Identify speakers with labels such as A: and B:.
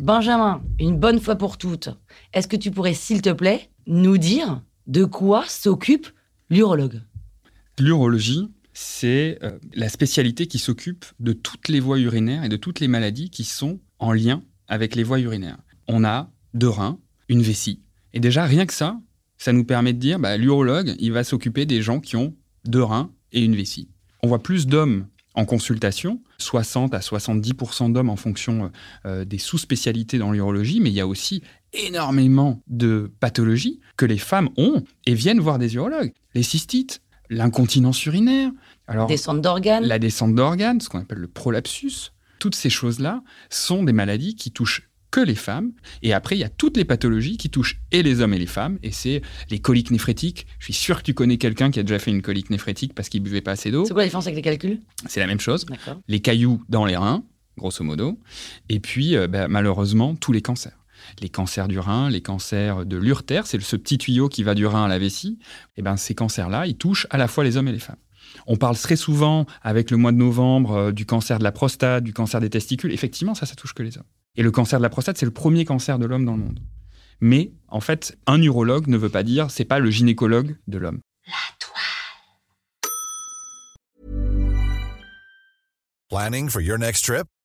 A: Benjamin, une bonne fois pour toutes, est-ce que tu pourrais, s'il te plaît, nous dire de quoi s'occupe l'urologue?
B: L'urologie, c'est euh, la spécialité qui s'occupe de toutes les voies urinaires et de toutes les maladies qui sont en lien avec les voies urinaires. On a deux reins, une vessie. Et déjà, rien que ça, ça nous permet de dire, bah, l'urologue, il va s'occuper des gens qui ont deux reins et une vessie. On voit plus d'hommes en consultation, 60 à 70% d'hommes en fonction euh, des sous-spécialités dans l'urologie, mais il y a aussi énormément de pathologies que les femmes ont et viennent voir des urologues. Les cystites, l'incontinence urinaire,
A: alors, descente d'organes.
B: la descente d'organes, ce qu'on appelle le prolapsus, toutes ces choses-là sont des maladies qui touchent que les femmes. Et après, il y a toutes les pathologies qui touchent et les hommes et les femmes. Et c'est les coliques néphrétiques. Je suis sûr que tu connais quelqu'un qui a déjà fait une colique néphrétique parce qu'il buvait pas assez d'eau.
A: C'est quoi la différence avec les calculs?
B: C'est la même chose. Les cailloux dans les reins, grosso modo. Et puis, euh, bah, malheureusement, tous les cancers. Les cancers du rein, les cancers de l'urtère, c'est ce petit tuyau qui va du rein à la vessie. Et ben ces cancers-là, ils touchent à la fois les hommes et les femmes. On parle très souvent, avec le mois de novembre, euh, du cancer de la prostate, du cancer des testicules. Effectivement, ça, ça touche que les hommes. Et le cancer de la prostate, c'est le premier cancer de l'homme dans le monde. Mais en fait, un urologue ne veut pas dire c'est pas le gynécologue de l'homme. La toile.
C: Planning for your next trip?